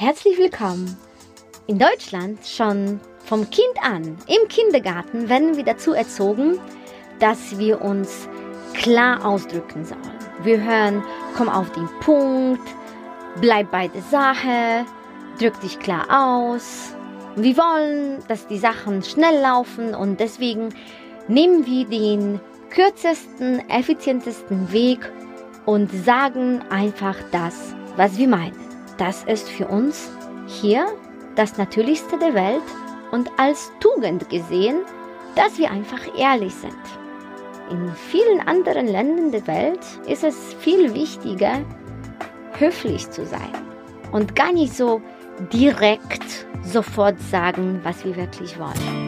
Herzlich willkommen. In Deutschland schon vom Kind an, im Kindergarten, werden wir dazu erzogen, dass wir uns klar ausdrücken sollen. Wir hören, komm auf den Punkt, bleib bei der Sache, drück dich klar aus. Wir wollen, dass die Sachen schnell laufen und deswegen nehmen wir den kürzesten, effizientesten Weg und sagen einfach das, was wir meinen. Das ist für uns hier das Natürlichste der Welt und als Tugend gesehen, dass wir einfach ehrlich sind. In vielen anderen Ländern der Welt ist es viel wichtiger, höflich zu sein und gar nicht so direkt sofort sagen, was wir wirklich wollen.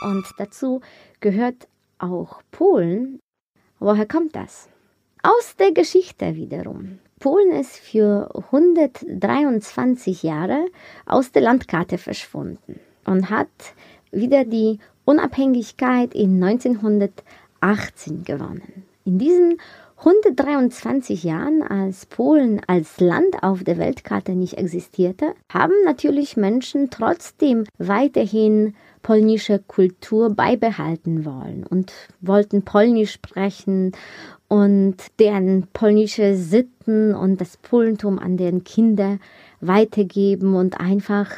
Und dazu gehört auch Polen. Woher kommt das? Aus der Geschichte wiederum. Polen ist für 123 Jahre aus der Landkarte verschwunden und hat wieder die Unabhängigkeit in 1918 gewonnen. In diesen 123 Jahren, als Polen als Land auf der Weltkarte nicht existierte, haben natürlich Menschen trotzdem weiterhin polnische Kultur beibehalten wollen und wollten Polnisch sprechen und deren polnische Sitten und das Polentum an deren Kinder weitergeben und einfach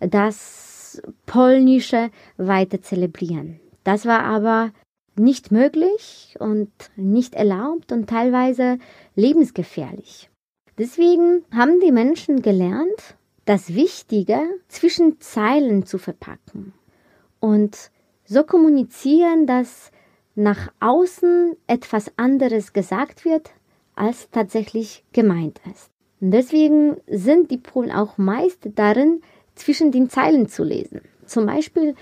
das Polnische weiter zelebrieren. Das war aber nicht möglich und nicht erlaubt und teilweise lebensgefährlich. Deswegen haben die Menschen gelernt, das Wichtige zwischen Zeilen zu verpacken und so kommunizieren, dass nach außen etwas anderes gesagt wird, als tatsächlich gemeint ist. Und deswegen sind die Polen auch meist darin, zwischen den Zeilen zu lesen. Zum Beispiel,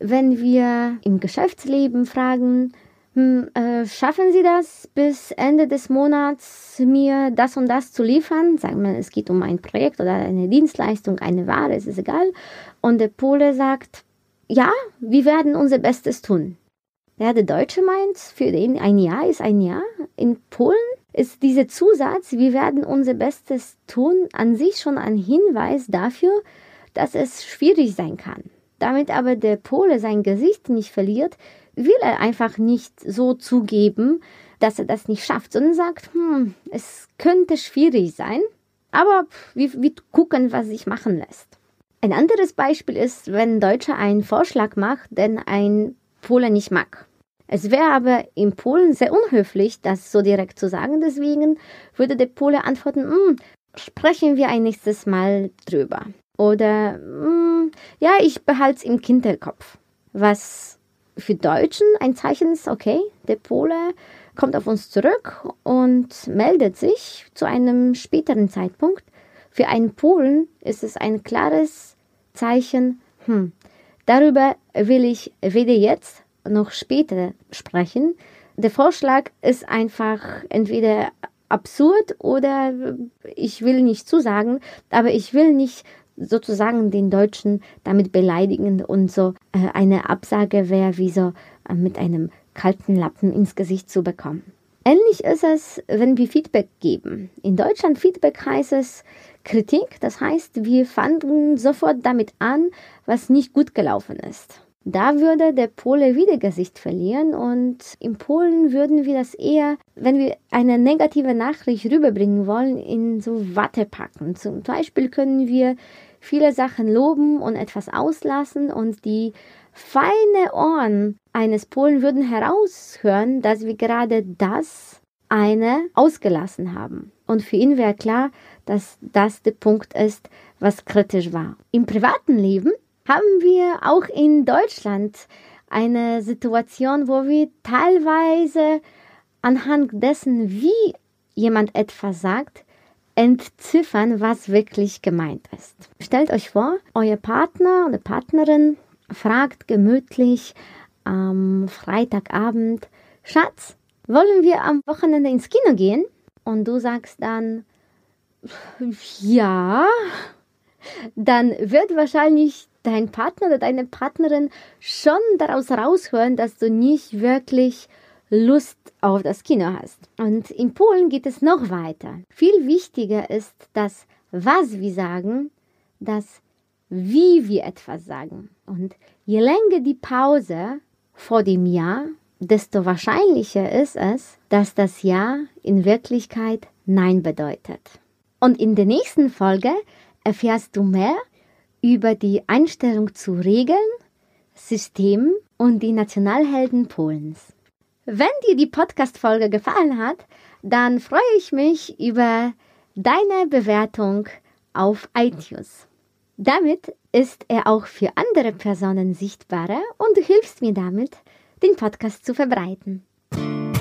wenn wir im Geschäftsleben fragen, hm, äh, schaffen Sie das bis Ende des Monats mir das und das zu liefern? Sagen wir, es geht um ein Projekt oder eine Dienstleistung, eine Ware, es ist egal. Und der Pole sagt, ja, wir werden unser Bestes tun. Ja, der Deutsche meint, für den ein Jahr ist ein Jahr. In Polen ist dieser Zusatz, wir werden unser Bestes tun, an sich schon ein Hinweis dafür, dass es schwierig sein kann. Damit aber der Pole sein Gesicht nicht verliert, will er einfach nicht so zugeben, dass er das nicht schafft, sondern sagt, hm, es könnte schwierig sein, aber wir, wir gucken, was sich machen lässt. Ein anderes Beispiel ist, wenn ein Deutscher einen Vorschlag macht, den ein Pole nicht mag. Es wäre aber in Polen sehr unhöflich, das so direkt zu sagen. Deswegen würde der Pole antworten, hm, sprechen wir ein nächstes Mal drüber. Oder, hm, ja, ich behalte es im Kinderkopf. Was für Deutschen ein Zeichen ist, okay, der Pole kommt auf uns zurück und meldet sich zu einem späteren Zeitpunkt. Für einen Polen ist es ein klares Zeichen, hm, darüber will ich weder jetzt noch später sprechen. Der Vorschlag ist einfach entweder absurd oder ich will nicht zusagen, aber ich will nicht sozusagen den Deutschen damit beleidigen und so äh, eine Absage wäre wie so äh, mit einem kalten Lappen ins Gesicht zu bekommen. Ähnlich ist es, wenn wir Feedback geben. In Deutschland Feedback heißt es Kritik, das heißt, wir fangen sofort damit an, was nicht gut gelaufen ist. Da würde der Pole wieder Gesicht verlieren und in Polen würden wir das eher, wenn wir eine negative Nachricht rüberbringen wollen, in so Watte packen. Zum Beispiel können wir viele Sachen loben und etwas auslassen und die feine Ohren eines Polen würden heraushören, dass wir gerade das eine ausgelassen haben. Und für ihn wäre klar, dass das der Punkt ist, was kritisch war. Im privaten Leben haben wir auch in Deutschland eine Situation, wo wir teilweise anhand dessen, wie jemand etwas sagt, entziffern, was wirklich gemeint ist. Stellt euch vor, euer Partner oder Partnerin fragt gemütlich am Freitagabend, Schatz, wollen wir am Wochenende ins Kino gehen? Und du sagst dann, ja, dann wird wahrscheinlich dein Partner oder deine Partnerin schon daraus raushören, dass du nicht wirklich Lust auf das Kino hast. Und in Polen geht es noch weiter. Viel wichtiger ist das, was wir sagen, das, wie wir etwas sagen. Und je länger die Pause vor dem Ja, desto wahrscheinlicher ist es, dass das Ja in Wirklichkeit Nein bedeutet. Und in der nächsten Folge erfährst du mehr über die Einstellung zu Regeln, Systemen und die Nationalhelden Polens. Wenn dir die Podcast-Folge gefallen hat, dann freue ich mich über deine Bewertung auf iTunes. Damit ist er auch für andere Personen sichtbarer und du hilfst mir damit, den Podcast zu verbreiten.